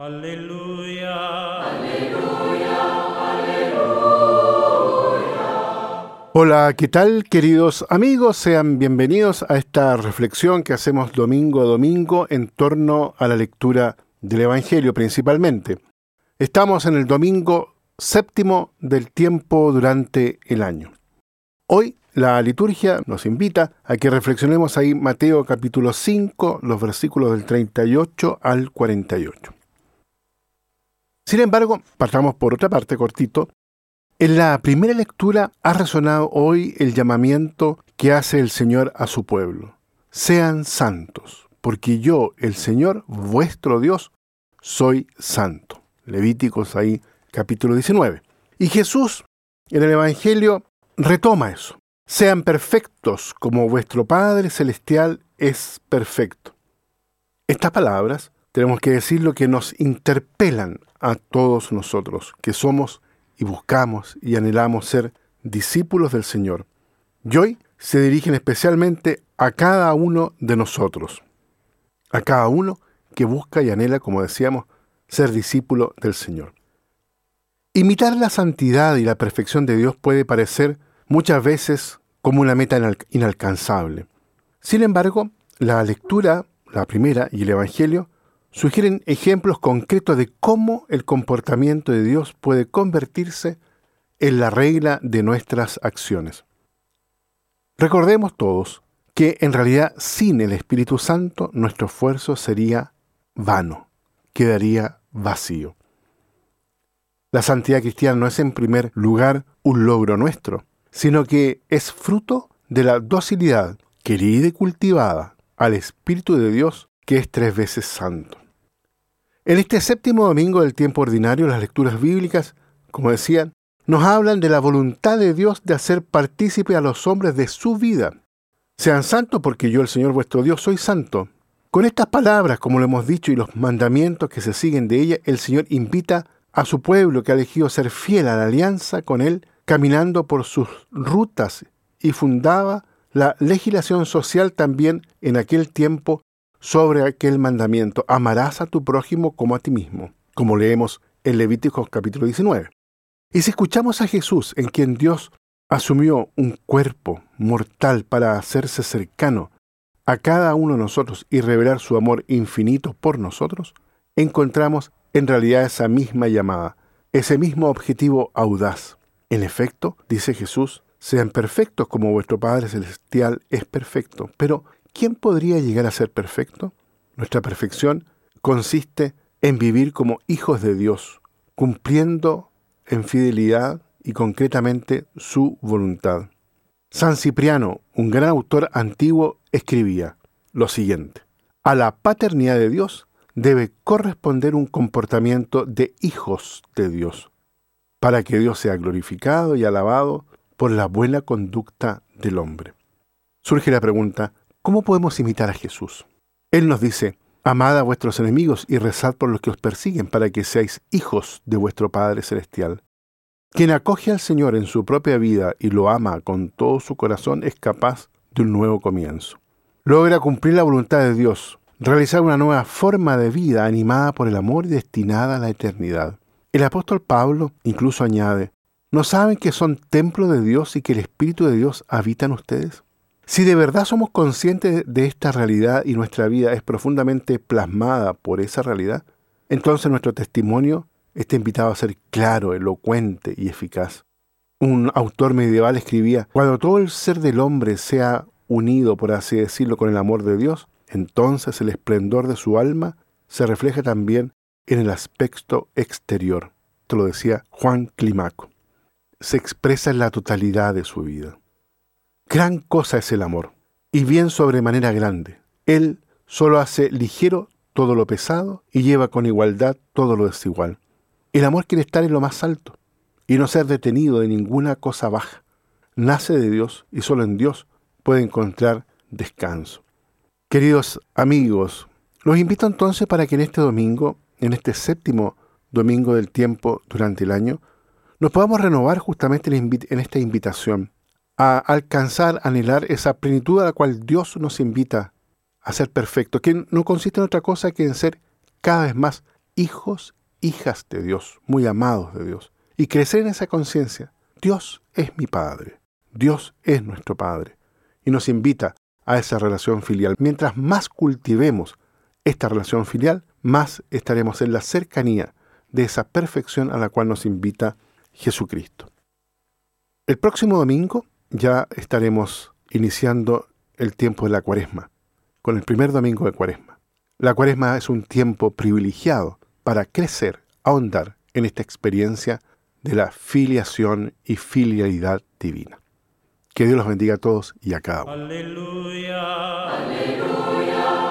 Aleluya. Hola, ¿qué tal queridos amigos? Sean bienvenidos a esta reflexión que hacemos domingo a domingo en torno a la lectura del Evangelio principalmente. Estamos en el domingo séptimo del tiempo durante el año. Hoy la liturgia nos invita a que reflexionemos ahí Mateo capítulo 5, los versículos del 38 al 48. Sin embargo, partamos por otra parte cortito. En la primera lectura ha resonado hoy el llamamiento que hace el Señor a su pueblo. Sean santos, porque yo, el Señor, vuestro Dios, soy santo. Levíticos ahí, capítulo 19. Y Jesús, en el Evangelio, retoma eso. Sean perfectos como vuestro Padre Celestial es perfecto. Estas palabras, tenemos que decir lo que nos interpelan a todos nosotros, que somos y buscamos y anhelamos ser discípulos del Señor. Y hoy se dirigen especialmente a cada uno de nosotros, a cada uno que busca y anhela, como decíamos, ser discípulo del Señor. Imitar la santidad y la perfección de Dios puede parecer muchas veces como una meta inalcanzable. Sin embargo, la lectura, la primera y el Evangelio, sugieren ejemplos concretos de cómo el comportamiento de Dios puede convertirse en la regla de nuestras acciones. Recordemos todos que en realidad sin el Espíritu Santo nuestro esfuerzo sería vano, quedaría vacío. La santidad cristiana no es en primer lugar un logro nuestro, sino que es fruto de la docilidad querida y cultivada al Espíritu de Dios que es tres veces santo. En este séptimo domingo del tiempo ordinario, las lecturas bíblicas, como decían, nos hablan de la voluntad de Dios de hacer partícipe a los hombres de su vida. Sean santos porque yo, el Señor vuestro Dios, soy santo. Con estas palabras, como lo hemos dicho, y los mandamientos que se siguen de ella, el Señor invita a su pueblo que ha elegido ser fiel a la alianza con Él, caminando por sus rutas y fundaba la legislación social también en aquel tiempo sobre aquel mandamiento, amarás a tu prójimo como a ti mismo, como leemos en Levíticos capítulo 19. Y si escuchamos a Jesús, en quien Dios asumió un cuerpo mortal para hacerse cercano a cada uno de nosotros y revelar su amor infinito por nosotros, encontramos en realidad esa misma llamada, ese mismo objetivo audaz. En efecto, dice Jesús, sean perfectos como vuestro Padre Celestial es perfecto. Pero, ¿quién podría llegar a ser perfecto? Nuestra perfección consiste en vivir como hijos de Dios, cumpliendo en fidelidad y concretamente su voluntad. San Cipriano, un gran autor antiguo, escribía lo siguiente. A la paternidad de Dios debe corresponder un comportamiento de hijos de Dios, para que Dios sea glorificado y alabado por la buena conducta del hombre. Surge la pregunta, ¿cómo podemos imitar a Jesús? Él nos dice, amad a vuestros enemigos y rezad por los que os persiguen para que seáis hijos de vuestro Padre Celestial. Quien acoge al Señor en su propia vida y lo ama con todo su corazón es capaz de un nuevo comienzo. Logra cumplir la voluntad de Dios, realizar una nueva forma de vida animada por el amor y destinada a la eternidad. El apóstol Pablo incluso añade, ¿no saben que son templo de Dios y que el Espíritu de Dios habita en ustedes? Si de verdad somos conscientes de esta realidad y nuestra vida es profundamente plasmada por esa realidad, entonces nuestro testimonio está invitado a ser claro, elocuente y eficaz. Un autor medieval escribía, cuando todo el ser del hombre sea unido, por así decirlo, con el amor de Dios, entonces el esplendor de su alma se refleja también en el aspecto exterior. Esto lo decía Juan Climaco. Se expresa en la totalidad de su vida. Gran cosa es el amor, y bien sobremanera grande. Él solo hace ligero todo lo pesado y lleva con igualdad todo lo desigual. El amor quiere estar en lo más alto y no ser detenido de ninguna cosa baja. Nace de Dios y solo en Dios puede encontrar descanso. Queridos amigos, los invito entonces para que en este domingo, en este séptimo domingo del tiempo durante el año, nos podamos renovar justamente en esta invitación a alcanzar, anhelar esa plenitud a la cual Dios nos invita a ser perfecto, que no consiste en otra cosa que en ser cada vez más hijos, hijas de Dios, muy amados de Dios, y crecer en esa conciencia. Dios es mi Padre, Dios es nuestro Padre, y nos invita a esa relación filial. Mientras más cultivemos esta relación filial, más estaremos en la cercanía de esa perfección a la cual nos invita Jesucristo. El próximo domingo ya estaremos iniciando el tiempo de la cuaresma, con el primer domingo de cuaresma. La cuaresma es un tiempo privilegiado para crecer, ahondar en esta experiencia de la filiación y filialidad divina. Que Dios los bendiga a todos y a cada uno. Aleluya. Aleluya.